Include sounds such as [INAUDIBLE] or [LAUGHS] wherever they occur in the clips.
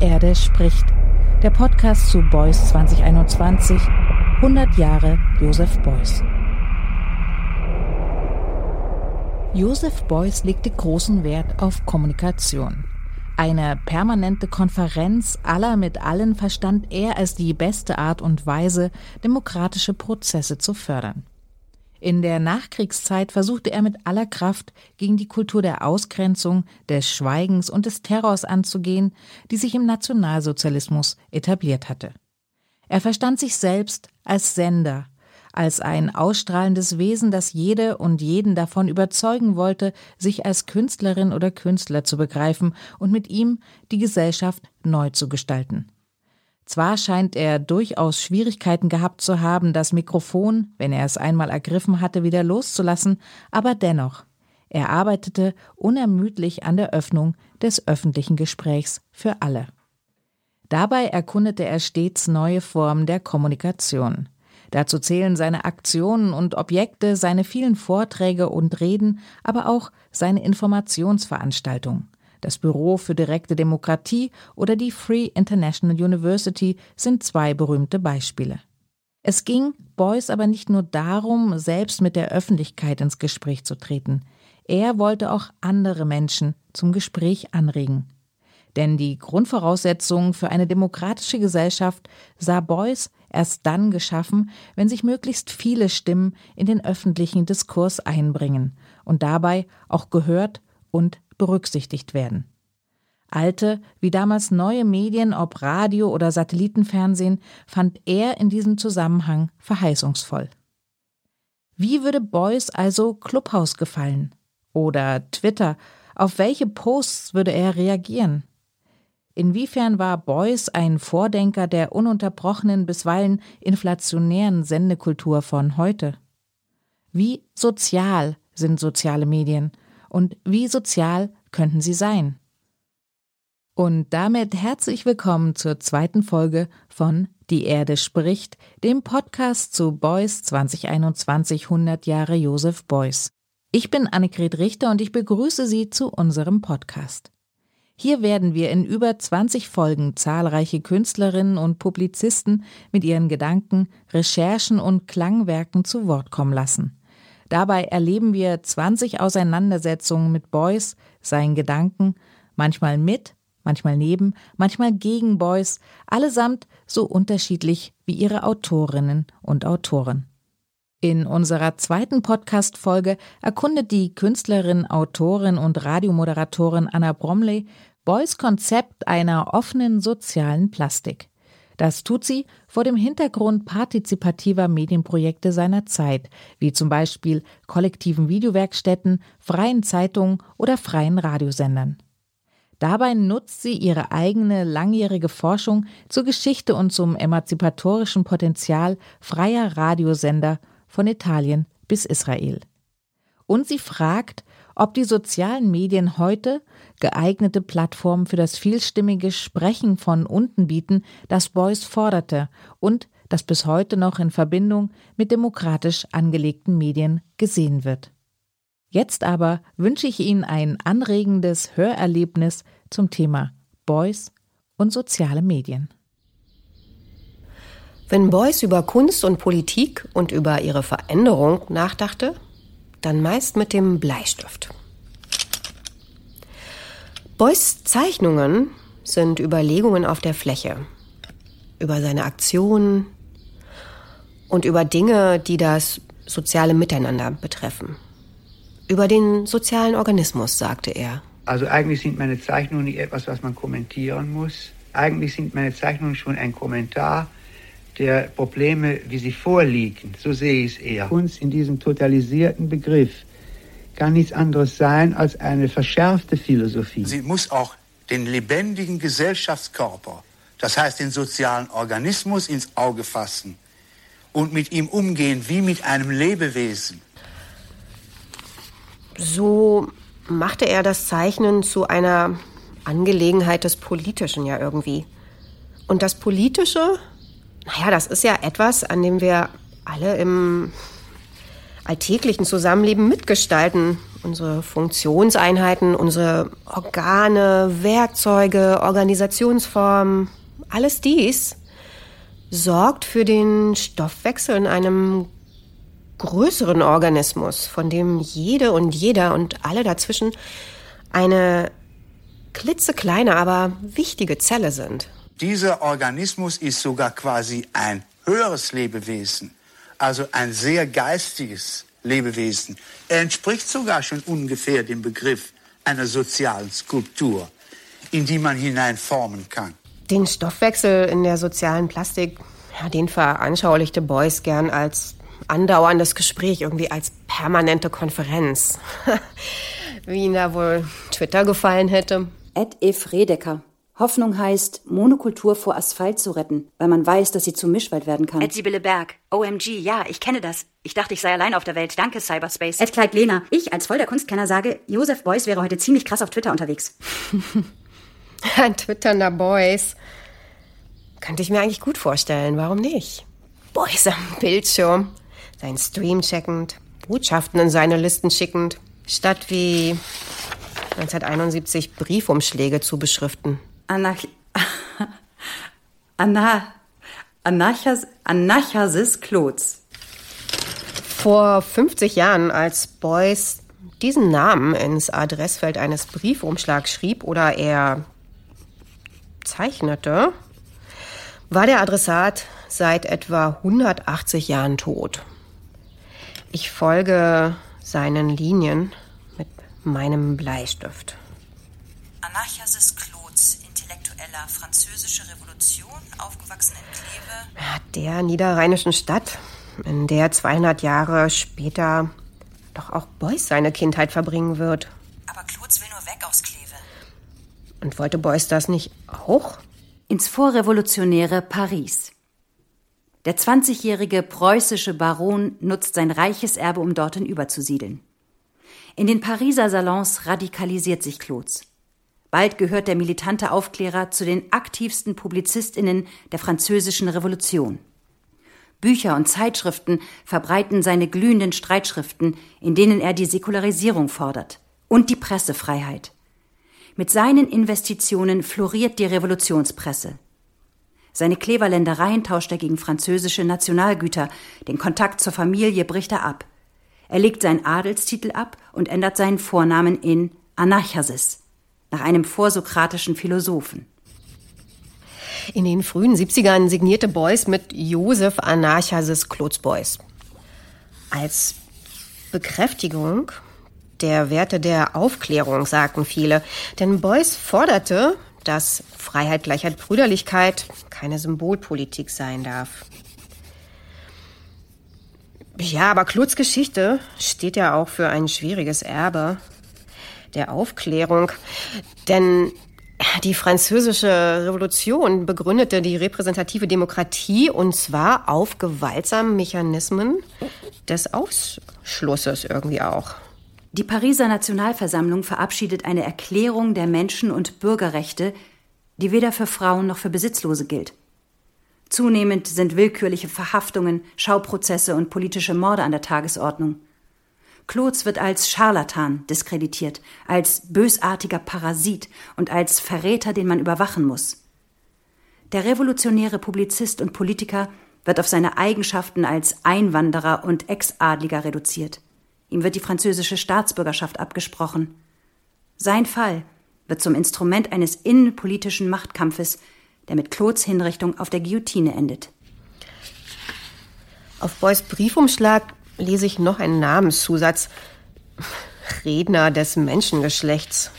Erde spricht. Der Podcast zu Beuys 2021. 100 Jahre Joseph Beuys. Joseph Beuys legte großen Wert auf Kommunikation. Eine permanente Konferenz aller mit allen verstand er als die beste Art und Weise, demokratische Prozesse zu fördern. In der Nachkriegszeit versuchte er mit aller Kraft gegen die Kultur der Ausgrenzung, des Schweigens und des Terrors anzugehen, die sich im Nationalsozialismus etabliert hatte. Er verstand sich selbst als Sender, als ein ausstrahlendes Wesen, das jede und jeden davon überzeugen wollte, sich als Künstlerin oder Künstler zu begreifen und mit ihm die Gesellschaft neu zu gestalten. Zwar scheint er durchaus Schwierigkeiten gehabt zu haben, das Mikrofon, wenn er es einmal ergriffen hatte, wieder loszulassen, aber dennoch, er arbeitete unermüdlich an der Öffnung des öffentlichen Gesprächs für alle. Dabei erkundete er stets neue Formen der Kommunikation. Dazu zählen seine Aktionen und Objekte, seine vielen Vorträge und Reden, aber auch seine Informationsveranstaltungen. Das Büro für direkte Demokratie oder die Free International University sind zwei berühmte Beispiele. Es ging Beuys aber nicht nur darum, selbst mit der Öffentlichkeit ins Gespräch zu treten. Er wollte auch andere Menschen zum Gespräch anregen. Denn die Grundvoraussetzungen für eine demokratische Gesellschaft sah Beuys erst dann geschaffen, wenn sich möglichst viele Stimmen in den öffentlichen Diskurs einbringen und dabei auch gehört und berücksichtigt werden. Alte wie damals neue Medien, ob Radio oder Satellitenfernsehen, fand er in diesem Zusammenhang verheißungsvoll. Wie würde Beuys also Clubhouse gefallen? Oder Twitter? Auf welche Posts würde er reagieren? Inwiefern war Beuys ein Vordenker der ununterbrochenen, bisweilen inflationären Sendekultur von heute? Wie sozial sind soziale Medien und wie sozial könnten sie sein? Und damit herzlich willkommen zur zweiten Folge von Die Erde spricht, dem Podcast zu Beuys 2021 100 Jahre Josef Beuys. Ich bin Annegret Richter und ich begrüße Sie zu unserem Podcast. Hier werden wir in über 20 Folgen zahlreiche Künstlerinnen und Publizisten mit ihren Gedanken, Recherchen und Klangwerken zu Wort kommen lassen. Dabei erleben wir 20 Auseinandersetzungen mit Beuys, seinen Gedanken, manchmal mit, manchmal neben, manchmal gegen Beuys, allesamt so unterschiedlich wie ihre Autorinnen und Autoren. In unserer zweiten Podcast-Folge erkundet die Künstlerin, Autorin und Radiomoderatorin Anna Bromley Beuys Konzept einer offenen sozialen Plastik. Das tut sie vor dem Hintergrund partizipativer Medienprojekte seiner Zeit, wie zum Beispiel kollektiven Videowerkstätten, freien Zeitungen oder freien Radiosendern. Dabei nutzt sie ihre eigene langjährige Forschung zur Geschichte und zum emanzipatorischen Potenzial freier Radiosender von Italien bis Israel. Und sie fragt, ob die sozialen Medien heute geeignete Plattformen für das vielstimmige Sprechen von unten bieten, das Beuys forderte und das bis heute noch in Verbindung mit demokratisch angelegten Medien gesehen wird. Jetzt aber wünsche ich Ihnen ein anregendes Hörerlebnis zum Thema Beuys und soziale Medien. Wenn Beuys über Kunst und Politik und über ihre Veränderung nachdachte, dann meist mit dem Bleistift. Beuys Zeichnungen sind Überlegungen auf der Fläche, über seine Aktionen und über Dinge, die das soziale Miteinander betreffen. Über den sozialen Organismus, sagte er. Also eigentlich sind meine Zeichnungen nicht etwas, was man kommentieren muss. Eigentlich sind meine Zeichnungen schon ein Kommentar der Probleme, wie sie vorliegen. So sehe ich es eher. Kunst in diesem totalisierten Begriff kann nichts anderes sein als eine verschärfte Philosophie. Sie muss auch den lebendigen Gesellschaftskörper, das heißt den sozialen Organismus, ins Auge fassen und mit ihm umgehen wie mit einem Lebewesen. So machte er das Zeichnen zu einer Angelegenheit des Politischen ja irgendwie. Und das Politische naja, das ist ja etwas, an dem wir alle im alltäglichen Zusammenleben mitgestalten unsere Funktionseinheiten, unsere Organe, Werkzeuge, Organisationsformen, alles dies sorgt für den Stoffwechsel in einem größeren Organismus, von dem jede und jeder und alle dazwischen eine klitzekleine, aber wichtige Zelle sind. Dieser Organismus ist sogar quasi ein höheres Lebewesen, also ein sehr geistiges Lebewesen. Er entspricht sogar schon ungefähr dem Begriff einer sozialen Skulptur, in die man hineinformen kann. Den Stoffwechsel in der sozialen Plastik, ja, den veranschaulichte Beuys gern als andauerndes Gespräch, irgendwie als permanente Konferenz. [LAUGHS] Wie ihn da wohl Twitter gefallen hätte. Ed Ef Redecker. Hoffnung heißt, Monokultur vor Asphalt zu retten, weil man weiß, dass sie zu Mischwald werden kann. Ed Sibylle Berg. OMG, ja, ich kenne das. Ich dachte, ich sei allein auf der Welt. Danke, Cyberspace. Ed Kleid Lena. Ich als voll der Kunstkenner sage, Josef Beuys wäre heute ziemlich krass auf Twitter unterwegs. [LAUGHS] Ein twitternder Beuys. Könnte ich mir eigentlich gut vorstellen. Warum nicht? Beuys am Bildschirm. Sein Stream checkend. Botschaften in seine Listen schickend. Statt wie 1971 Briefumschläge zu beschriften. Anarch Anna Anarchas Anarchasis Klotz. Vor 50 Jahren, als Beuys diesen Namen ins Adressfeld eines Briefumschlags schrieb oder er zeichnete, war der Adressat seit etwa 180 Jahren tot. Ich folge seinen Linien mit meinem Bleistift. Anarchasis Intellektueller französische Revolution, aufgewachsen in Kleve. Ja, der niederrheinischen Stadt, in der 200 Jahre später doch auch Beuys seine Kindheit verbringen wird. Aber Klotz will nur weg aus Kleve. Und wollte Beuys das nicht auch? Ins vorrevolutionäre Paris. Der 20-jährige preußische Baron nutzt sein reiches Erbe, um dorthin überzusiedeln. In den Pariser Salons radikalisiert sich Klotz. Bald gehört der militante Aufklärer zu den aktivsten Publizistinnen der französischen Revolution. Bücher und Zeitschriften verbreiten seine glühenden Streitschriften, in denen er die Säkularisierung fordert und die Pressefreiheit. Mit seinen Investitionen floriert die Revolutionspresse. Seine Kleverländereien tauscht er gegen französische Nationalgüter, den Kontakt zur Familie bricht er ab. Er legt seinen Adelstitel ab und ändert seinen Vornamen in Anarchasis, nach einem vorsokratischen Philosophen. In den frühen 70ern signierte Beuys mit Josef Anarchasis Klotz Beuys. Als Bekräftigung der Werte der Aufklärung, sagten viele. Denn Beuys forderte, dass Freiheit, Gleichheit, Brüderlichkeit keine Symbolpolitik sein darf. Ja, aber Kluts Geschichte steht ja auch für ein schwieriges Erbe der Aufklärung. Denn die französische Revolution begründete die repräsentative Demokratie und zwar auf gewaltsamen Mechanismen des Ausschlusses irgendwie auch. Die Pariser Nationalversammlung verabschiedet eine Erklärung der Menschen- und Bürgerrechte, die weder für Frauen noch für Besitzlose gilt. Zunehmend sind willkürliche Verhaftungen, Schauprozesse und politische Morde an der Tagesordnung. Klotz wird als Scharlatan diskreditiert, als bösartiger Parasit und als Verräter, den man überwachen muss. Der revolutionäre Publizist und Politiker wird auf seine Eigenschaften als Einwanderer und Exadliger reduziert. Ihm wird die französische Staatsbürgerschaft abgesprochen. Sein Fall wird zum Instrument eines innenpolitischen Machtkampfes, der mit Claudes Hinrichtung auf der Guillotine endet. Auf Beuys Briefumschlag lese ich noch einen Namenszusatz. Redner des Menschengeschlechts.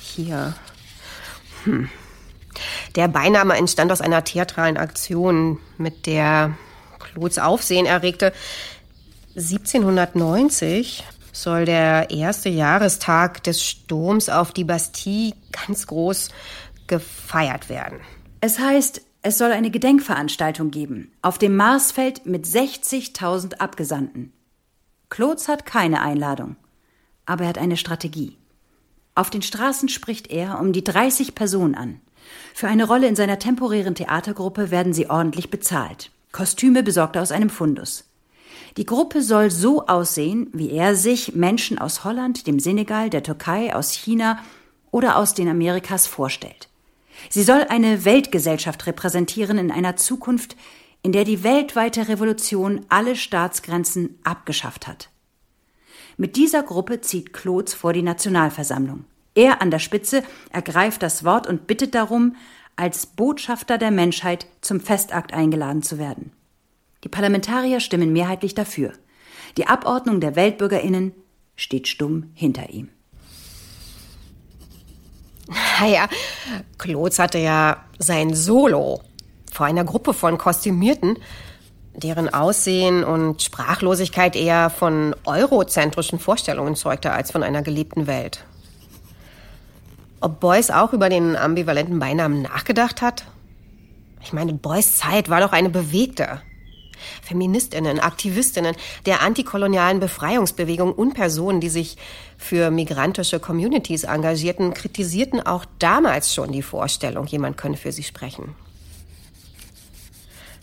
Hier. Hm. Der Beiname entstand aus einer theatralen Aktion, mit der Claudes Aufsehen erregte. 1790 soll der erste Jahrestag des Sturms auf die Bastille ganz groß gefeiert werden. Es heißt, es soll eine Gedenkveranstaltung geben, auf dem Marsfeld mit 60.000 Abgesandten. Klotz hat keine Einladung, aber er hat eine Strategie. Auf den Straßen spricht er um die 30 Personen an. Für eine Rolle in seiner temporären Theatergruppe werden sie ordentlich bezahlt. Kostüme besorgt er aus einem Fundus. Die Gruppe soll so aussehen, wie er sich Menschen aus Holland, dem Senegal, der Türkei, aus China oder aus den Amerikas vorstellt. Sie soll eine Weltgesellschaft repräsentieren in einer Zukunft, in der die weltweite Revolution alle Staatsgrenzen abgeschafft hat. Mit dieser Gruppe zieht Klotz vor die Nationalversammlung. Er an der Spitze ergreift das Wort und bittet darum, als Botschafter der Menschheit zum Festakt eingeladen zu werden. Die Parlamentarier stimmen mehrheitlich dafür. Die Abordnung der Weltbürgerinnen steht stumm hinter ihm. Naja, Klotz hatte ja sein Solo vor einer Gruppe von Kostümierten, deren Aussehen und Sprachlosigkeit eher von eurozentrischen Vorstellungen zeugte als von einer gelebten Welt. Ob Beuys auch über den ambivalenten Beinamen nachgedacht hat? Ich meine, Beuys Zeit war doch eine bewegte. Feministinnen, Aktivistinnen der antikolonialen Befreiungsbewegung und Personen, die sich für migrantische Communities engagierten, kritisierten auch damals schon die Vorstellung, jemand könne für sie sprechen.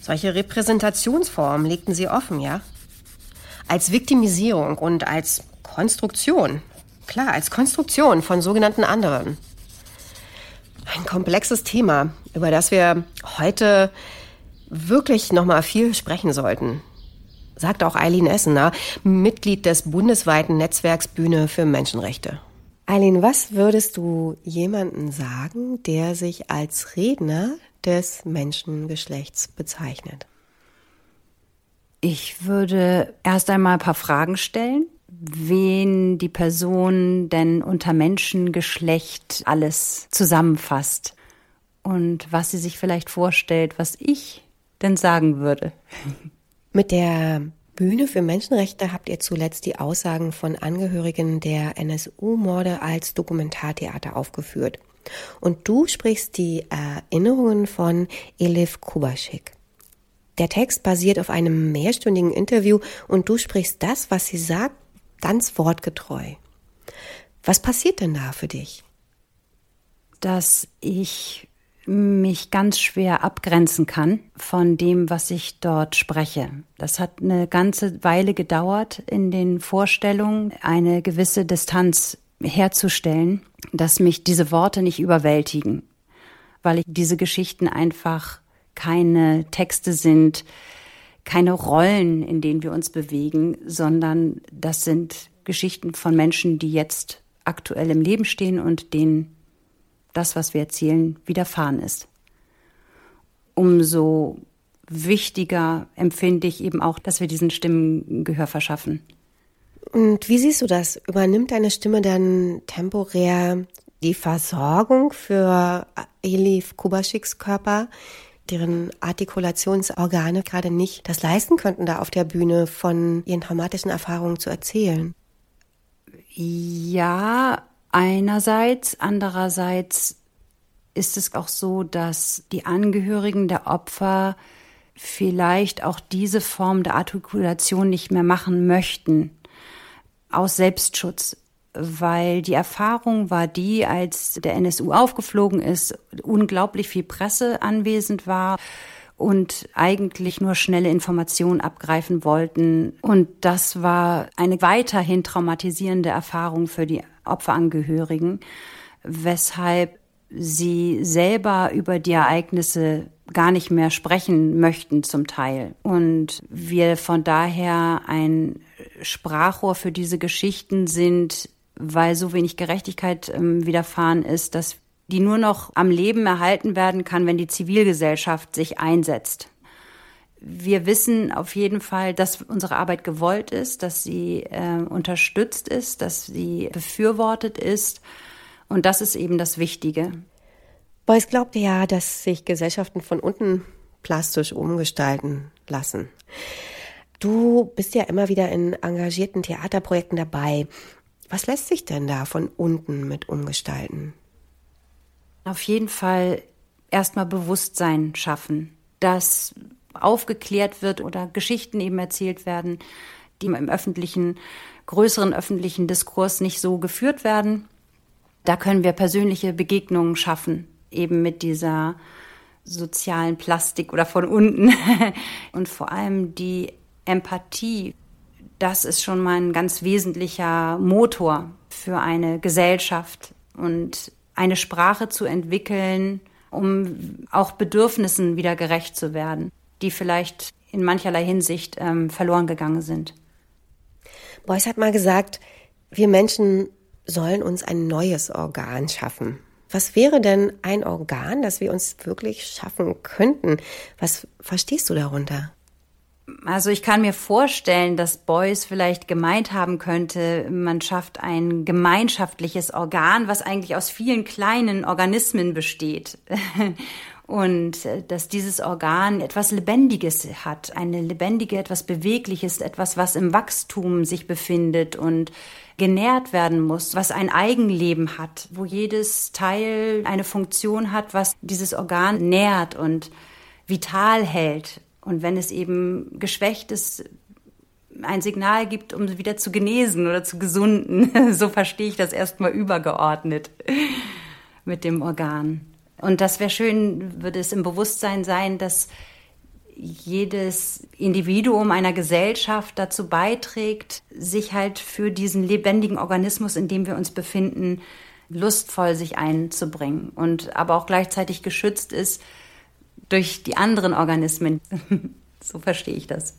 Solche Repräsentationsformen legten sie offen, ja? Als Viktimisierung und als Konstruktion. Klar, als Konstruktion von sogenannten anderen. Ein komplexes Thema, über das wir heute wirklich noch mal viel sprechen sollten. Sagt auch Eileen Essener, Mitglied des bundesweiten Netzwerks Bühne für Menschenrechte. Eileen, was würdest du jemanden sagen, der sich als Redner des Menschengeschlechts bezeichnet? Ich würde erst einmal ein paar Fragen stellen, wen die Person denn unter Menschengeschlecht alles zusammenfasst und was sie sich vielleicht vorstellt, was ich denn sagen würde. Mit der Bühne für Menschenrechte habt ihr zuletzt die Aussagen von Angehörigen der NSU-Morde als Dokumentartheater aufgeführt. Und du sprichst die Erinnerungen von Elif Kubaschik. Der Text basiert auf einem mehrstündigen Interview und du sprichst das, was sie sagt, ganz wortgetreu. Was passiert denn da für dich? Dass ich mich ganz schwer abgrenzen kann von dem, was ich dort spreche. Das hat eine ganze Weile gedauert in den Vorstellungen, eine gewisse Distanz herzustellen, dass mich diese Worte nicht überwältigen, weil ich diese Geschichten einfach keine Texte sind, keine Rollen, in denen wir uns bewegen, sondern das sind Geschichten von Menschen, die jetzt aktuell im Leben stehen und denen das, was wir erzählen, widerfahren ist. Umso wichtiger empfinde ich eben auch, dass wir diesen Stimmen Gehör verschaffen. Und wie siehst du das? Übernimmt deine Stimme dann temporär die Versorgung für Elif Kubaschiks Körper, deren Artikulationsorgane gerade nicht das leisten könnten, da auf der Bühne von ihren traumatischen Erfahrungen zu erzählen? Ja, einerseits. Andererseits ist es auch so, dass die Angehörigen der Opfer vielleicht auch diese Form der Artikulation nicht mehr machen möchten, aus Selbstschutz, weil die Erfahrung war die, als der NSU aufgeflogen ist, unglaublich viel Presse anwesend war und eigentlich nur schnelle Informationen abgreifen wollten. Und das war eine weiterhin traumatisierende Erfahrung für die Opferangehörigen, weshalb sie selber über die Ereignisse gar nicht mehr sprechen möchten zum Teil. Und wir von daher ein Sprachrohr für diese Geschichten sind, weil so wenig Gerechtigkeit ähm, widerfahren ist, dass die nur noch am Leben erhalten werden kann, wenn die Zivilgesellschaft sich einsetzt. Wir wissen auf jeden Fall, dass unsere Arbeit gewollt ist, dass sie äh, unterstützt ist, dass sie befürwortet ist. Und das ist eben das Wichtige. Beuys glaubte ja, dass sich Gesellschaften von unten plastisch umgestalten lassen. Du bist ja immer wieder in engagierten Theaterprojekten dabei. Was lässt sich denn da von unten mit umgestalten? Auf jeden Fall erstmal Bewusstsein schaffen, dass aufgeklärt wird oder Geschichten eben erzählt werden, die im öffentlichen, größeren öffentlichen Diskurs nicht so geführt werden. Da können wir persönliche Begegnungen schaffen, eben mit dieser sozialen Plastik oder von unten [LAUGHS] und vor allem die Empathie das ist schon mal ein ganz wesentlicher Motor für eine Gesellschaft und eine Sprache zu entwickeln, um auch Bedürfnissen wieder gerecht zu werden, die vielleicht in mancherlei Hinsicht ähm, verloren gegangen sind. Beuys hat mal gesagt, wir Menschen sollen uns ein neues Organ schaffen. Was wäre denn ein Organ, das wir uns wirklich schaffen könnten? Was verstehst du darunter? Also ich kann mir vorstellen, dass Beuys vielleicht gemeint haben könnte, man schafft ein gemeinschaftliches Organ, was eigentlich aus vielen kleinen Organismen besteht. [LAUGHS] Und äh, dass dieses Organ etwas Lebendiges hat, eine lebendige, etwas Bewegliches, etwas, was im Wachstum sich befindet und genährt werden muss, was ein Eigenleben hat, wo jedes Teil eine Funktion hat, was dieses Organ nährt und vital hält. Und wenn es eben geschwächt ist, ein Signal gibt, um wieder zu genesen oder zu gesunden. [LAUGHS] So verstehe ich das erstmal übergeordnet mit dem Organ. Und das wäre schön, würde es im Bewusstsein sein, dass jedes Individuum einer Gesellschaft dazu beiträgt, sich halt für diesen lebendigen Organismus, in dem wir uns befinden, lustvoll sich einzubringen und aber auch gleichzeitig geschützt ist durch die anderen Organismen. [LAUGHS] so verstehe ich das.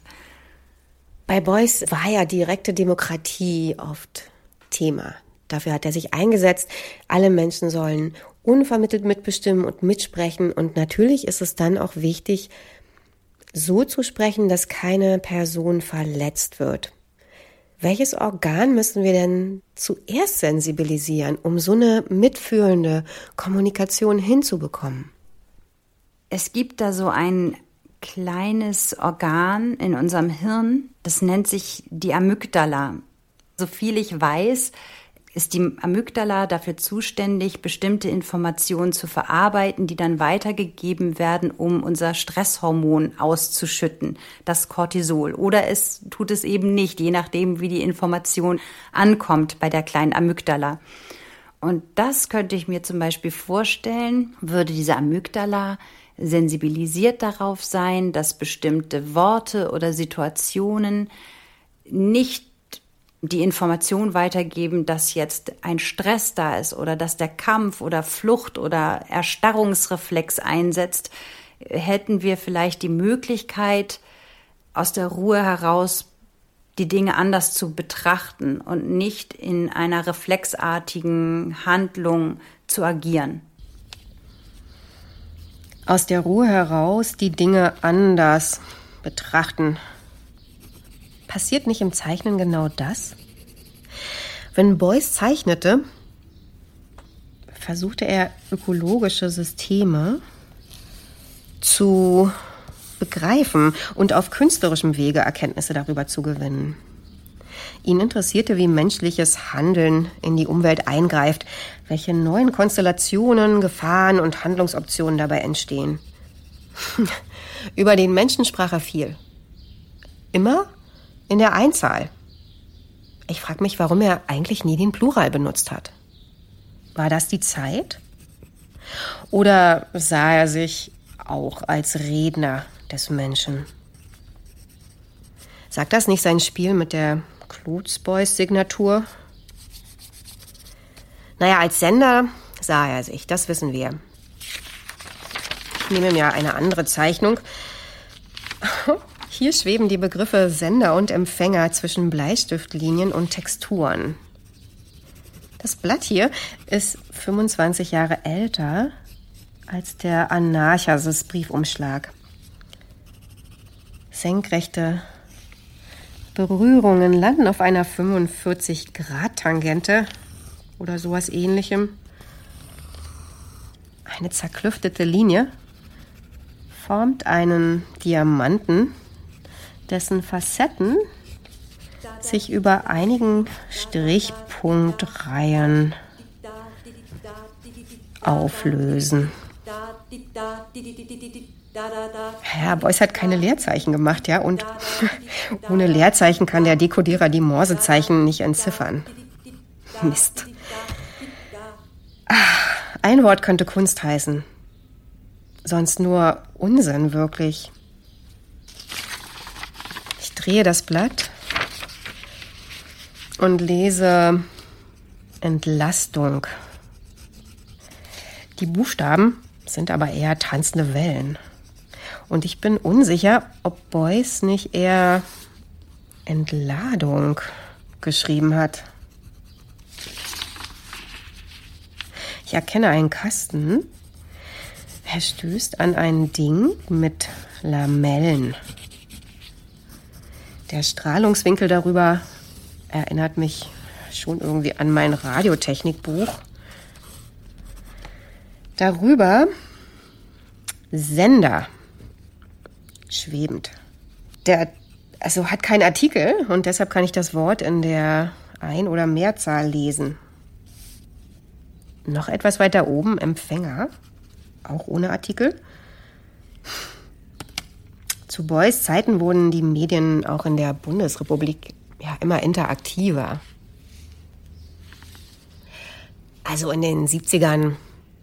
Bei Beuys war ja direkte Demokratie oft Thema. Dafür hat er sich eingesetzt, alle Menschen sollen unvermittelt mitbestimmen und mitsprechen. Und natürlich ist es dann auch wichtig, so zu sprechen, dass keine Person verletzt wird. Welches Organ müssen wir denn zuerst sensibilisieren, um so eine mitfühlende Kommunikation hinzubekommen? Es gibt da so ein kleines Organ in unserem Hirn, das nennt sich die Amygdala. So viel ich weiß, ist die Amygdala dafür zuständig, bestimmte Informationen zu verarbeiten, die dann weitergegeben werden, um unser Stresshormon auszuschütten, das Cortisol. Oder es tut es eben nicht, je nachdem, wie die Information ankommt bei der kleinen Amygdala. Und das könnte ich mir zum Beispiel vorstellen, würde diese Amygdala sensibilisiert darauf sein, dass bestimmte Worte oder Situationen nicht die Information weitergeben, dass jetzt ein Stress da ist oder dass der Kampf oder Flucht oder Erstarrungsreflex einsetzt, hätten wir vielleicht die Möglichkeit, aus der Ruhe heraus die Dinge anders zu betrachten und nicht in einer reflexartigen Handlung zu agieren aus der Ruhe heraus die Dinge anders betrachten. Passiert nicht im Zeichnen genau das? Wenn Beuys zeichnete, versuchte er ökologische Systeme zu begreifen und auf künstlerischem Wege Erkenntnisse darüber zu gewinnen. Ihn interessierte, wie menschliches Handeln in die Umwelt eingreift, welche neuen Konstellationen, Gefahren und Handlungsoptionen dabei entstehen. [LAUGHS] Über den Menschen sprach er viel. Immer in der Einzahl. Ich frage mich, warum er eigentlich nie den Plural benutzt hat. War das die Zeit? Oder sah er sich auch als Redner des Menschen? Sagt das nicht sein Spiel mit der Klutzboys Signatur? Naja, als Sender sah er sich, das wissen wir. Ich nehme mir eine andere Zeichnung. [LAUGHS] Hier schweben die Begriffe Sender und Empfänger zwischen Bleistiftlinien und Texturen. Das Blatt hier ist 25 Jahre älter als der Anarchasis-Briefumschlag. Senkrechte Berührungen landen auf einer 45-Grad-Tangente oder sowas ähnlichem. Eine zerklüftete Linie formt einen Diamanten, dessen Facetten sich über einigen Strichpunktreihen auflösen. Herr Beuys hat keine Leerzeichen gemacht, ja, und [LAUGHS] ohne Leerzeichen kann der Dekodierer die Morsezeichen nicht entziffern. Mist. Ein Wort könnte Kunst heißen. Sonst nur Unsinn, wirklich. Drehe das Blatt und lese Entlastung. Die Buchstaben sind aber eher tanzende Wellen. Und ich bin unsicher, ob Beuys nicht eher Entladung geschrieben hat. Ich erkenne einen Kasten. Er stößt an ein Ding mit Lamellen. Der Strahlungswinkel darüber erinnert mich schon irgendwie an mein Radiotechnikbuch. Darüber Sender. Schwebend. Der also hat keinen Artikel und deshalb kann ich das Wort in der Ein- oder Mehrzahl lesen. Noch etwas weiter oben Empfänger, auch ohne Artikel. Zu Beuys Zeiten wurden die Medien auch in der Bundesrepublik ja immer interaktiver. Also in den 70ern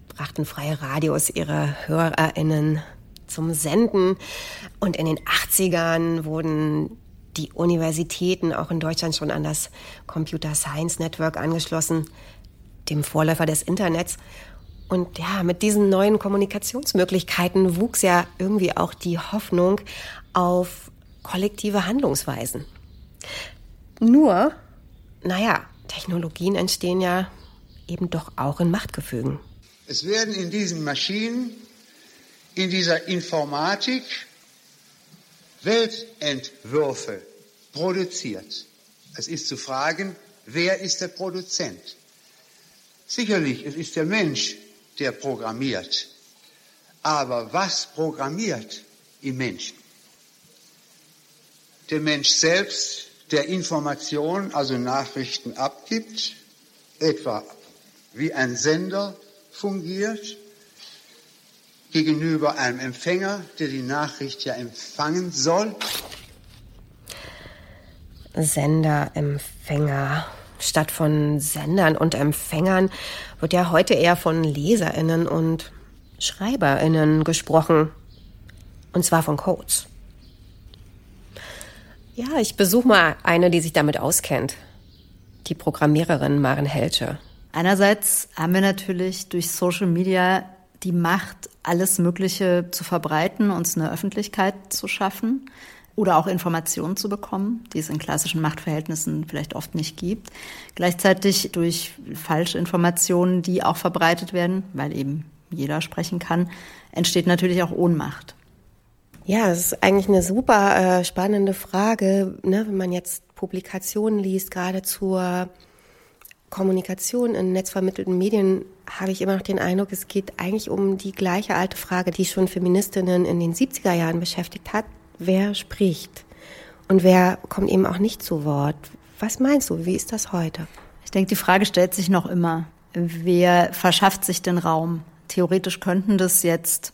brachten freie Radios ihre HörerInnen zum Senden und in den 80ern wurden die Universitäten auch in Deutschland schon an das Computer Science Network angeschlossen, dem Vorläufer des Internets. Und ja, mit diesen neuen Kommunikationsmöglichkeiten wuchs ja irgendwie auch die Hoffnung auf kollektive Handlungsweisen. Nur, naja, Technologien entstehen ja eben doch auch in Machtgefügen. Es werden in diesen Maschinen, in dieser Informatik Weltentwürfe produziert. Es ist zu fragen, wer ist der Produzent? Sicherlich, es ist der Mensch, der programmiert. Aber was programmiert im Menschen? Der Mensch selbst, der Informationen, also Nachrichten abgibt, etwa wie ein Sender fungiert, gegenüber einem Empfänger, der die Nachricht ja empfangen soll. Sender, Empfänger. Statt von Sendern und Empfängern wird ja heute eher von Leserinnen und Schreiberinnen gesprochen. Und zwar von Codes. Ja, ich besuche mal eine, die sich damit auskennt. Die Programmiererin Maren Helche. Einerseits haben wir natürlich durch Social Media die Macht, alles Mögliche zu verbreiten, uns eine Öffentlichkeit zu schaffen oder auch Informationen zu bekommen, die es in klassischen Machtverhältnissen vielleicht oft nicht gibt. Gleichzeitig durch falsche Informationen, die auch verbreitet werden, weil eben jeder sprechen kann, entsteht natürlich auch Ohnmacht. Ja, das ist eigentlich eine super äh, spannende Frage, ne, wenn man jetzt Publikationen liest, gerade zur Kommunikation in netzvermittelten Medien habe ich immer noch den Eindruck, es geht eigentlich um die gleiche alte Frage, die schon Feministinnen in den 70er Jahren beschäftigt hat. Wer spricht? Und wer kommt eben auch nicht zu Wort? Was meinst du? Wie ist das heute? Ich denke, die Frage stellt sich noch immer. Wer verschafft sich den Raum? Theoretisch könnten das jetzt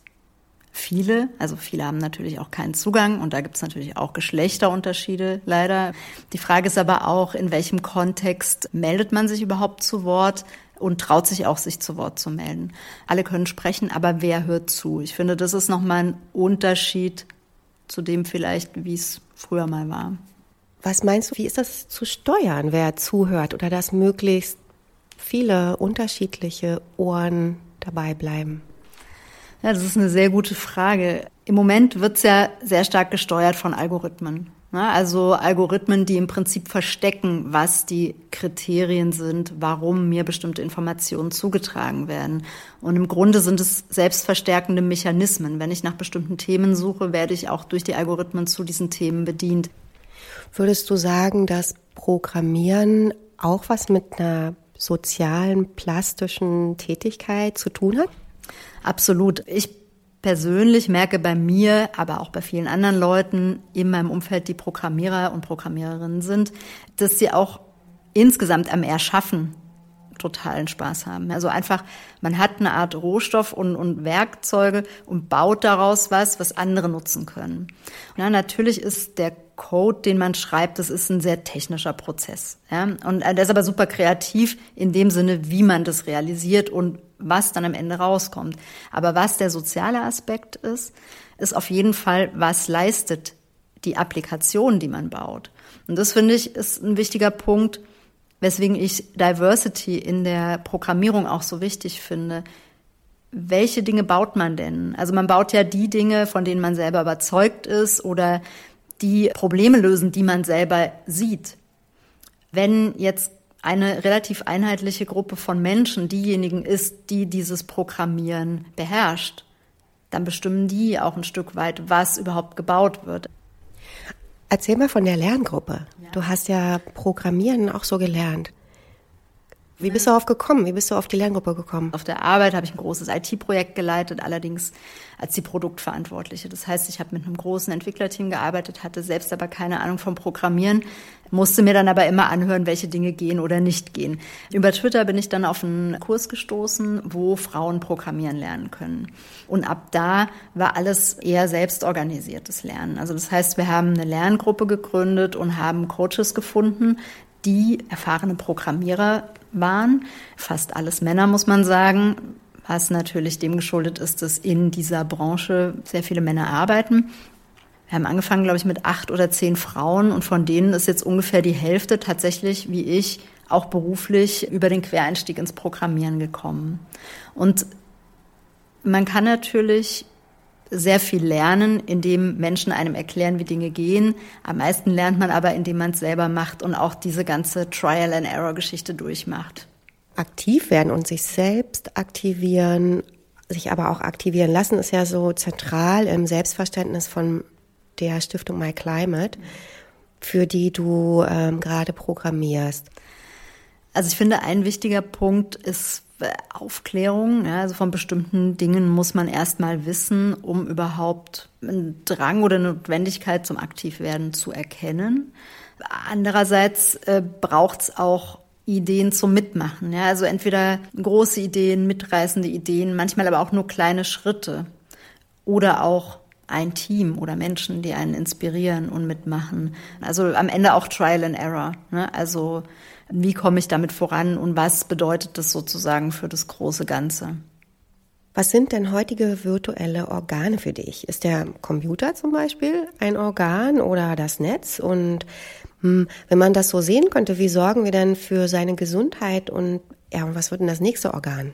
viele. Also viele haben natürlich auch keinen Zugang und da gibt es natürlich auch Geschlechterunterschiede leider. Die Frage ist aber auch, in welchem Kontext meldet man sich überhaupt zu Wort? und traut sich auch, sich zu Wort zu melden. Alle können sprechen, aber wer hört zu? Ich finde, das ist nochmal ein Unterschied zu dem vielleicht, wie es früher mal war. Was meinst du, wie ist das zu steuern, wer zuhört oder dass möglichst viele unterschiedliche Ohren dabei bleiben? Ja, das ist eine sehr gute Frage. Im Moment wird es ja sehr stark gesteuert von Algorithmen. Ne? Also Algorithmen, die im Prinzip verstecken, was die Kriterien sind, warum mir bestimmte Informationen zugetragen werden. Und im Grunde sind es selbstverstärkende Mechanismen. Wenn ich nach bestimmten Themen suche, werde ich auch durch die Algorithmen zu diesen Themen bedient. Würdest du sagen, dass Programmieren auch was mit einer sozialen, plastischen Tätigkeit zu tun hat? Absolut. Ich persönlich merke bei mir, aber auch bei vielen anderen Leuten in meinem Umfeld, die Programmierer und Programmiererinnen sind, dass sie auch insgesamt am Erschaffen totalen Spaß haben. Also einfach, man hat eine Art Rohstoff und, und Werkzeuge und baut daraus was, was andere nutzen können. Ja, natürlich ist der Code, den man schreibt, das ist ein sehr technischer Prozess. Ja? Und der ist aber super kreativ in dem Sinne, wie man das realisiert und was dann am Ende rauskommt. Aber was der soziale Aspekt ist, ist auf jeden Fall, was leistet die Applikation, die man baut. Und das finde ich ist ein wichtiger Punkt, weswegen ich Diversity in der Programmierung auch so wichtig finde. Welche Dinge baut man denn? Also man baut ja die Dinge, von denen man selber überzeugt ist oder die Probleme lösen, die man selber sieht. Wenn jetzt eine relativ einheitliche Gruppe von Menschen diejenigen ist, die dieses Programmieren beherrscht, dann bestimmen die auch ein Stück weit, was überhaupt gebaut wird. Erzähl mal von der Lerngruppe. Ja. Du hast ja Programmieren auch so gelernt. Wie bist du darauf gekommen? Wie bist du auf die Lerngruppe gekommen? Auf der Arbeit habe ich ein großes IT-Projekt geleitet, allerdings als die Produktverantwortliche. Das heißt, ich habe mit einem großen Entwicklerteam gearbeitet, hatte selbst aber keine Ahnung vom Programmieren, musste mir dann aber immer anhören, welche Dinge gehen oder nicht gehen. Über Twitter bin ich dann auf einen Kurs gestoßen, wo Frauen programmieren lernen können. Und ab da war alles eher selbstorganisiertes Lernen. Also das heißt, wir haben eine Lerngruppe gegründet und haben Coaches gefunden, die erfahrene Programmierer waren. Fast alles Männer, muss man sagen, was natürlich dem geschuldet ist, dass in dieser Branche sehr viele Männer arbeiten. Wir haben angefangen, glaube ich, mit acht oder zehn Frauen und von denen ist jetzt ungefähr die Hälfte tatsächlich, wie ich, auch beruflich über den Quereinstieg ins Programmieren gekommen. Und man kann natürlich sehr viel lernen, indem Menschen einem erklären, wie Dinge gehen. Am meisten lernt man aber, indem man es selber macht und auch diese ganze Trial-and-Error-Geschichte durchmacht. Aktiv werden und sich selbst aktivieren, sich aber auch aktivieren lassen, ist ja so zentral im Selbstverständnis von der Stiftung My Climate, für die du ähm, gerade programmierst. Also ich finde, ein wichtiger Punkt ist Aufklärung. Ja, also von bestimmten Dingen muss man erstmal wissen, um überhaupt einen Drang oder eine Notwendigkeit zum Aktivwerden zu erkennen. Andererseits äh, braucht es auch Ideen zum Mitmachen. Ja, also entweder große Ideen, mitreißende Ideen, manchmal aber auch nur kleine Schritte. Oder auch ein Team oder Menschen, die einen inspirieren und mitmachen. Also am Ende auch Trial and Error. Ne? Also wie komme ich damit voran und was bedeutet das sozusagen für das große Ganze? Was sind denn heutige virtuelle Organe für dich? Ist der Computer zum Beispiel ein Organ oder das Netz? Und hm, wenn man das so sehen könnte, wie sorgen wir denn für seine Gesundheit und ja, was wird denn das nächste Organ?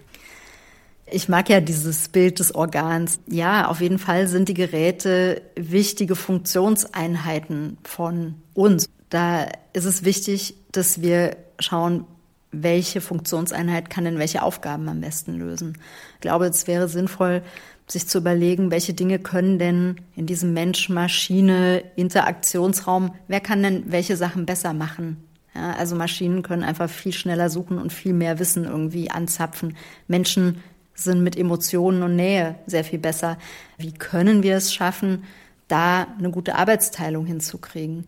Ich mag ja dieses Bild des Organs. Ja, auf jeden Fall sind die Geräte wichtige Funktionseinheiten von uns. Da ist es wichtig, dass wir schauen, welche Funktionseinheit kann denn welche Aufgaben am besten lösen. Ich glaube, es wäre sinnvoll, sich zu überlegen, welche Dinge können denn in diesem Mensch-Maschine-Interaktionsraum, wer kann denn welche Sachen besser machen? Ja, also Maschinen können einfach viel schneller suchen und viel mehr Wissen irgendwie anzapfen. Menschen sind mit Emotionen und Nähe sehr viel besser. Wie können wir es schaffen, da eine gute Arbeitsteilung hinzukriegen?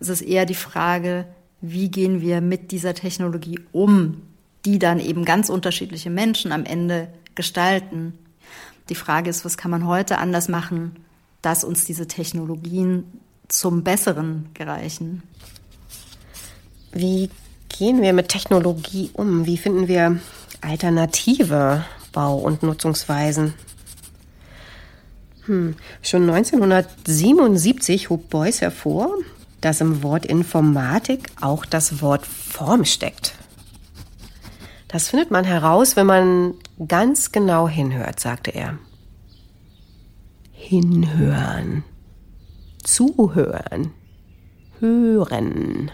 Es ist eher die Frage, wie gehen wir mit dieser Technologie um, die dann eben ganz unterschiedliche Menschen am Ende gestalten. Die Frage ist, was kann man heute anders machen, dass uns diese Technologien zum Besseren gereichen? Wie gehen wir mit Technologie um? Wie finden wir alternative Bau- und Nutzungsweisen? Hm. Schon 1977 hob Beuys hervor, dass im Wort Informatik auch das Wort Form steckt. Das findet man heraus, wenn man ganz genau hinhört, sagte er. Hinhören. Zuhören. Hören.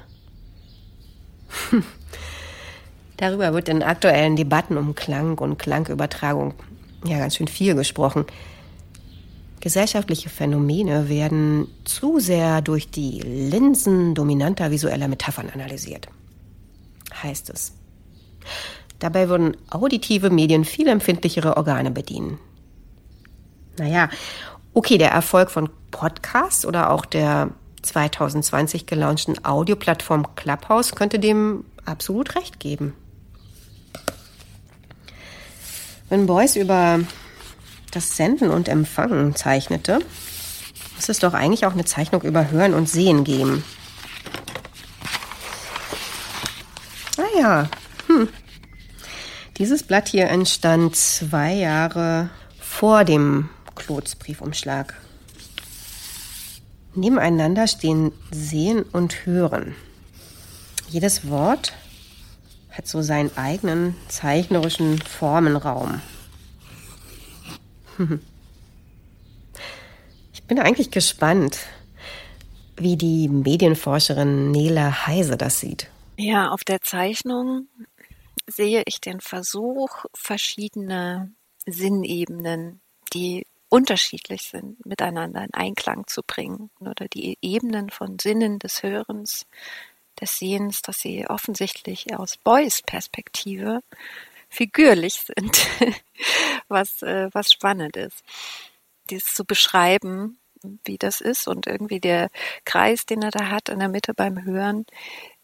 Darüber wird in aktuellen Debatten um Klang und Klangübertragung ja ganz schön viel gesprochen. Gesellschaftliche Phänomene werden zu sehr durch die Linsen dominanter visueller Metaphern analysiert, heißt es. Dabei würden auditive Medien viel empfindlichere Organe bedienen. Naja, okay, der Erfolg von Podcasts oder auch der 2020 gelaunchten Audioplattform Clubhouse könnte dem absolut recht geben. Wenn Beuys über das Senden und Empfangen zeichnete, muss es doch eigentlich auch eine Zeichnung über Hören und Sehen geben. Ah ja, hm. Dieses Blatt hier entstand zwei Jahre vor dem Klotsbriefumschlag. Nebeneinander stehen Sehen und Hören. Jedes Wort hat so seinen eigenen zeichnerischen Formenraum. Ich bin eigentlich gespannt, wie die Medienforscherin Nele Heise das sieht. Ja, auf der Zeichnung sehe ich den Versuch, verschiedene Sinnebenen, die unterschiedlich sind, miteinander in Einklang zu bringen. Oder die Ebenen von Sinnen des Hörens, des Sehens, dass sie offensichtlich aus Beuys Perspektive figürlich sind, [LAUGHS] was, äh, was spannend ist. Dies zu beschreiben, wie das ist und irgendwie der Kreis, den er da hat in der Mitte beim Hören,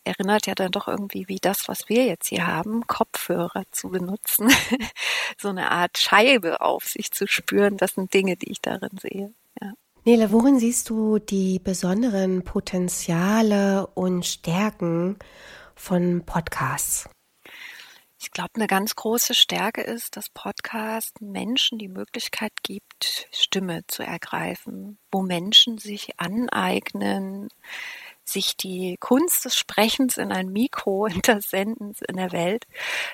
erinnert ja dann doch irgendwie wie das, was wir jetzt hier haben, Kopfhörer zu benutzen, [LAUGHS] so eine Art Scheibe auf sich zu spüren. Das sind Dinge, die ich darin sehe. Ja. Nele, worin siehst du die besonderen Potenziale und Stärken von Podcasts? Ich glaube, eine ganz große Stärke ist, dass Podcast Menschen die Möglichkeit gibt, Stimme zu ergreifen, wo Menschen sich aneignen, sich die Kunst des Sprechens in ein Mikro [LAUGHS] und des Sendens in der Welt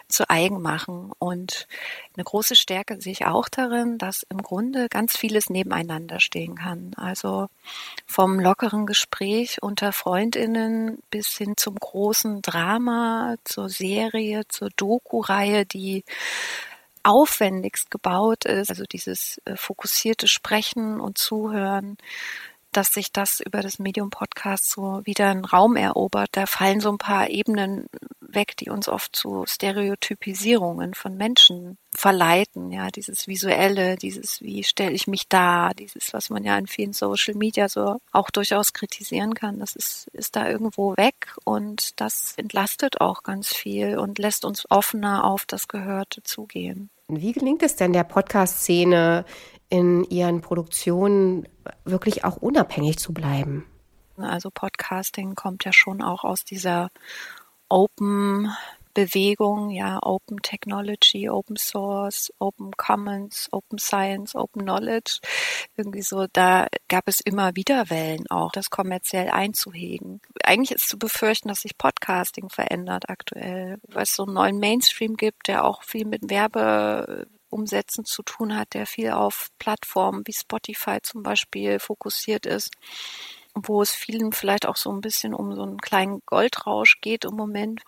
zu eigen machen. Und eine große Stärke sehe ich auch darin, dass im Grunde ganz vieles nebeneinander stehen kann. Also vom lockeren Gespräch unter Freundinnen bis hin zum großen Drama, zur Serie, zur Doku-Reihe, die aufwendigst gebaut ist, also dieses äh, fokussierte Sprechen und Zuhören dass sich das über das Medium Podcast so wieder einen Raum erobert. Da fallen so ein paar Ebenen weg, die uns oft zu Stereotypisierungen von Menschen verleiten. Ja, dieses visuelle, dieses wie stelle ich mich da, dieses was man ja in vielen Social Media so auch durchaus kritisieren kann. Das ist ist da irgendwo weg und das entlastet auch ganz viel und lässt uns offener auf das Gehörte zugehen. Wie gelingt es denn der Podcast-Szene in ihren Produktionen wirklich auch unabhängig zu bleiben. Also Podcasting kommt ja schon auch aus dieser Open Bewegung, ja, Open Technology, Open Source, Open Commons, Open Science, Open Knowledge. Irgendwie so, da gab es immer wieder Wellen auch, das kommerziell einzuhegen. Eigentlich ist zu befürchten, dass sich Podcasting verändert aktuell, weil es so einen neuen Mainstream gibt, der auch viel mit Werbe Umsätzen zu tun hat, der viel auf Plattformen wie Spotify zum Beispiel fokussiert ist, wo es vielen vielleicht auch so ein bisschen um so einen kleinen Goldrausch geht im Moment.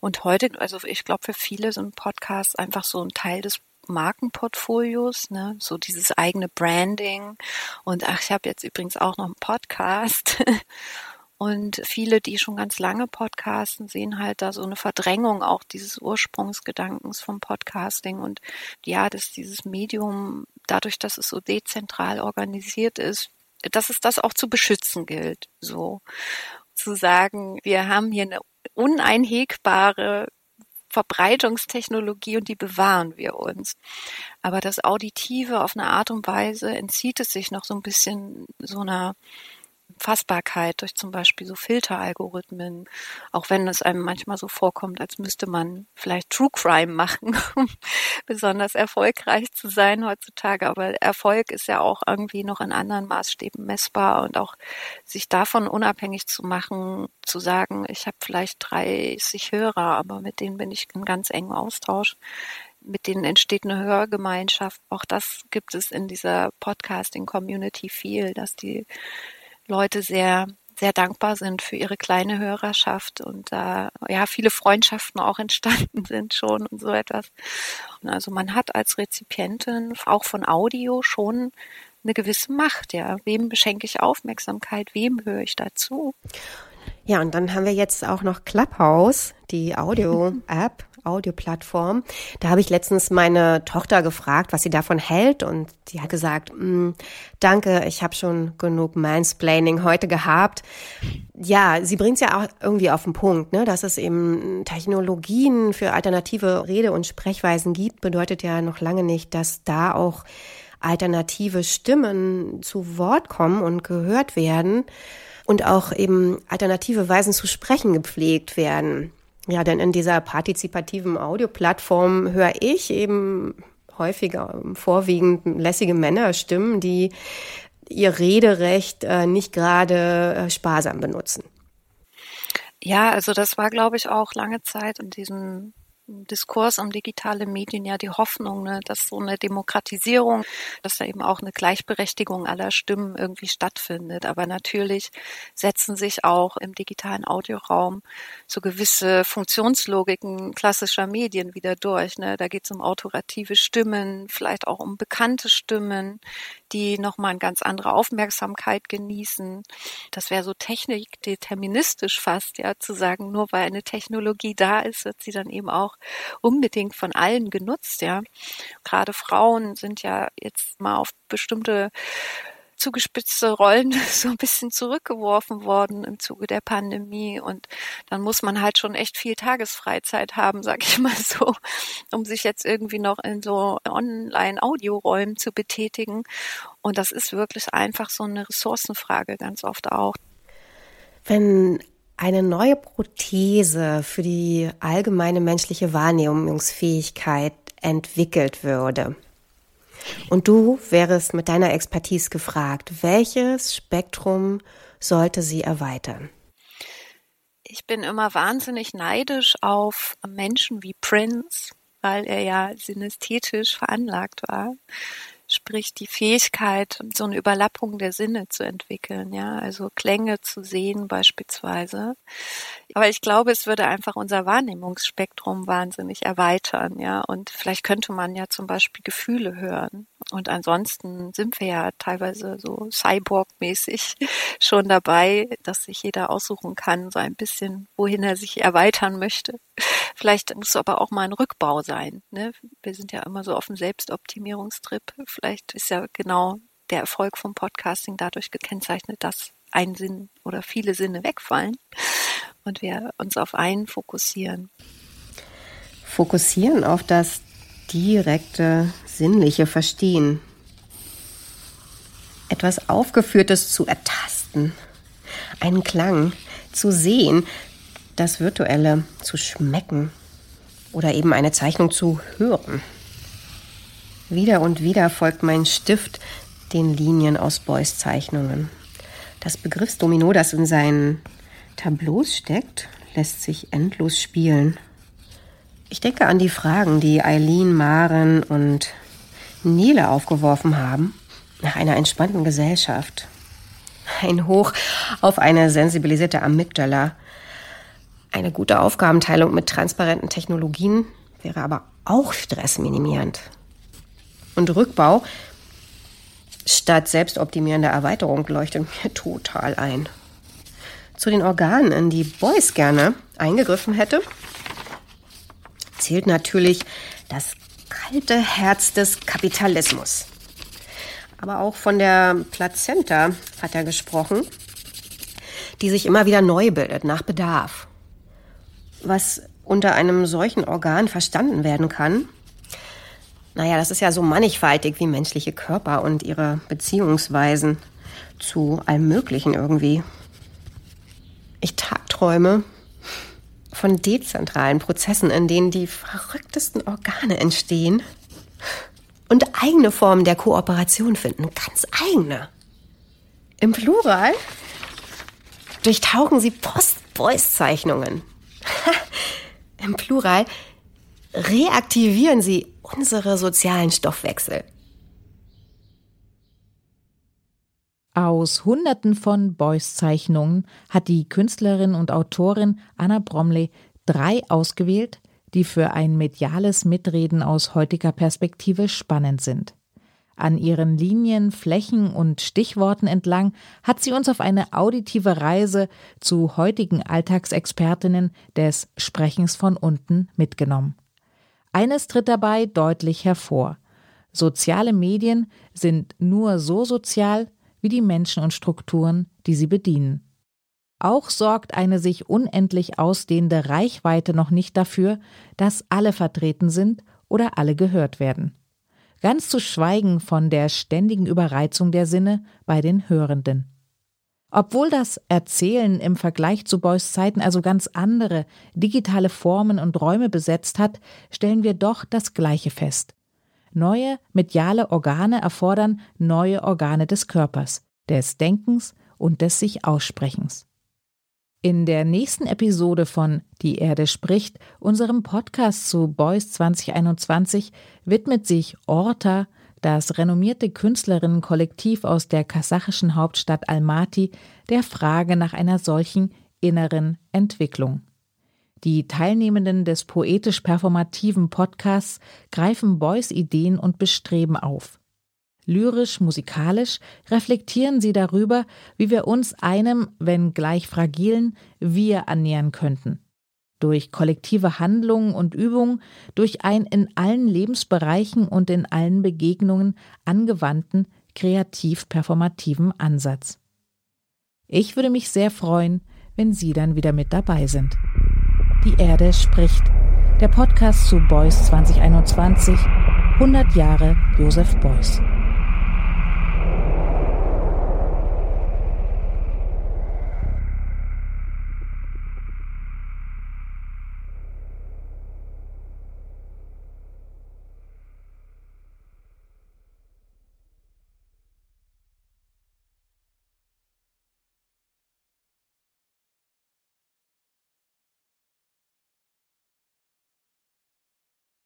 Und heute, also ich glaube, für viele sind Podcasts einfach so ein Teil des Markenportfolios, ne, so dieses eigene Branding. Und ach, ich habe jetzt übrigens auch noch einen Podcast. [LAUGHS] Und viele, die schon ganz lange podcasten, sehen halt da so eine Verdrängung auch dieses Ursprungsgedankens vom Podcasting. Und ja, dass dieses Medium, dadurch, dass es so dezentral organisiert ist, dass es das auch zu beschützen gilt. So zu sagen, wir haben hier eine uneinhegbare Verbreitungstechnologie und die bewahren wir uns. Aber das Auditive auf eine Art und Weise entzieht es sich noch so ein bisschen so einer Fassbarkeit durch zum Beispiel so Filteralgorithmen, auch wenn es einem manchmal so vorkommt, als müsste man vielleicht True Crime machen, [LAUGHS] um besonders erfolgreich zu sein heutzutage. Aber Erfolg ist ja auch irgendwie noch in anderen Maßstäben messbar und auch sich davon unabhängig zu machen, zu sagen, ich habe vielleicht 30 Hörer, aber mit denen bin ich in ganz engem Austausch mit denen entsteht eine Hörgemeinschaft. Auch das gibt es in dieser Podcasting-Community viel, dass die Leute sehr sehr dankbar sind für ihre kleine Hörerschaft und da äh, ja viele Freundschaften auch entstanden [LAUGHS] sind schon und so etwas. Und also man hat als Rezipientin auch von Audio schon eine gewisse Macht, ja. Wem beschenke ich Aufmerksamkeit? Wem höre ich dazu? Ja, und dann haben wir jetzt auch noch Clubhouse, die Audio-App, [LAUGHS] Audioplattform. Da habe ich letztens meine Tochter gefragt, was sie davon hält und sie hat gesagt, mm, danke, ich habe schon genug Mansplaining heute gehabt. Ja, sie bringt es ja auch irgendwie auf den Punkt, ne? dass es eben Technologien für alternative Rede- und Sprechweisen gibt, bedeutet ja noch lange nicht, dass da auch alternative Stimmen zu Wort kommen und gehört werden und auch eben alternative Weisen zu sprechen gepflegt werden. Ja, denn in dieser partizipativen Audioplattform höre ich eben häufiger vorwiegend lässige Männerstimmen, die ihr Rederecht äh, nicht gerade äh, sparsam benutzen. Ja, also das war, glaube ich, auch lange Zeit in diesem Diskurs um digitale Medien ja die Hoffnung, ne, dass so eine Demokratisierung, dass da eben auch eine Gleichberechtigung aller Stimmen irgendwie stattfindet. Aber natürlich setzen sich auch im digitalen Audioraum so gewisse Funktionslogiken klassischer Medien wieder durch. Ne? Da geht es um autorative Stimmen, vielleicht auch um bekannte Stimmen, die nochmal eine ganz andere Aufmerksamkeit genießen. Das wäre so technikdeterministisch fast, ja, zu sagen, nur weil eine Technologie da ist, wird sie dann eben auch unbedingt von allen genutzt, ja. Gerade Frauen sind ja jetzt mal auf bestimmte zugespitzte Rollen [LAUGHS] so ein bisschen zurückgeworfen worden im Zuge der Pandemie. Und dann muss man halt schon echt viel Tagesfreizeit haben, sag ich mal so, um sich jetzt irgendwie noch in so Online-Audioräumen zu betätigen. Und das ist wirklich einfach so eine Ressourcenfrage ganz oft auch. Wenn eine neue Prothese für die allgemeine menschliche Wahrnehmungsfähigkeit entwickelt würde, und du wärst mit deiner Expertise gefragt, welches Spektrum sollte sie erweitern? Ich bin immer wahnsinnig neidisch auf Menschen wie Prince, weil er ja synästhetisch veranlagt war sprich die Fähigkeit, so eine Überlappung der Sinne zu entwickeln, ja, also Klänge zu sehen beispielsweise. Aber ich glaube, es würde einfach unser Wahrnehmungsspektrum wahnsinnig erweitern, ja, und vielleicht könnte man ja zum Beispiel Gefühle hören. Und ansonsten sind wir ja teilweise so Cyborg-mäßig [LAUGHS] schon dabei, dass sich jeder aussuchen kann, so ein bisschen, wohin er sich erweitern möchte. Vielleicht muss aber auch mal ein Rückbau sein. Ne? Wir sind ja immer so auf dem Selbstoptimierungstrip. Vielleicht ist ja genau der Erfolg vom Podcasting dadurch gekennzeichnet, dass ein Sinn oder viele Sinne wegfallen und wir uns auf einen fokussieren. Fokussieren auf das direkte sinnliche Verstehen. Etwas Aufgeführtes zu ertasten, einen Klang zu sehen, das Virtuelle zu schmecken oder eben eine Zeichnung zu hören. Wieder und wieder folgt mein Stift den Linien aus Beuys Zeichnungen. Das Begriffsdomino, das in seinen Tableaus steckt, lässt sich endlos spielen. Ich denke an die Fragen, die Eileen, Maren und Nele aufgeworfen haben nach einer entspannten Gesellschaft. Ein Hoch auf eine sensibilisierte Amygdala. Eine gute Aufgabenteilung mit transparenten Technologien wäre aber auch stressminimierend. Und Rückbau statt selbstoptimierender Erweiterung leuchtet mir total ein. Zu den Organen, in die Beuys gerne eingegriffen hätte, zählt natürlich das kalte Herz des Kapitalismus. Aber auch von der Plazenta hat er gesprochen, die sich immer wieder neu bildet, nach Bedarf. Was unter einem solchen Organ verstanden werden kann, naja, das ist ja so mannigfaltig wie menschliche Körper und ihre Beziehungsweisen zu allem Möglichen irgendwie. Ich tagträume von dezentralen Prozessen, in denen die verrücktesten Organe entstehen und eigene Formen der Kooperation finden, ganz eigene. Im Plural durchtauchen sie Post-Boys-Zeichnungen. [LAUGHS] Im Plural reaktivieren sie unsere sozialen Stoffwechsel. Aus Hunderten von Beuys-Zeichnungen hat die Künstlerin und Autorin Anna Bromley drei ausgewählt, die für ein mediales Mitreden aus heutiger Perspektive spannend sind. An ihren Linien, Flächen und Stichworten entlang hat sie uns auf eine auditive Reise zu heutigen Alltagsexpertinnen des Sprechens von unten mitgenommen. Eines tritt dabei deutlich hervor. Soziale Medien sind nur so sozial, wie die Menschen und Strukturen, die sie bedienen. Auch sorgt eine sich unendlich ausdehnende Reichweite noch nicht dafür, dass alle vertreten sind oder alle gehört werden. Ganz zu schweigen von der ständigen Überreizung der Sinne bei den Hörenden. Obwohl das Erzählen im Vergleich zu Beuys Zeiten also ganz andere digitale Formen und Räume besetzt hat, stellen wir doch das Gleiche fest. Neue mediale Organe erfordern neue Organe des Körpers, des Denkens und des sich Aussprechens. In der nächsten Episode von Die Erde spricht, unserem Podcast zu Beuys 2021, widmet sich Orta, das renommierte Künstlerinnenkollektiv aus der kasachischen Hauptstadt Almaty, der Frage nach einer solchen inneren Entwicklung. Die Teilnehmenden des poetisch-performativen Podcasts greifen Beuys Ideen und Bestreben auf. Lyrisch-musikalisch reflektieren sie darüber, wie wir uns einem, wenn gleich fragilen, Wir annähern könnten. Durch kollektive Handlungen und Übungen, durch einen in allen Lebensbereichen und in allen Begegnungen angewandten kreativ-performativen Ansatz. Ich würde mich sehr freuen, wenn Sie dann wieder mit dabei sind. Die Erde spricht. Der Podcast zu Beuys 2021. 100 Jahre Josef Beuys.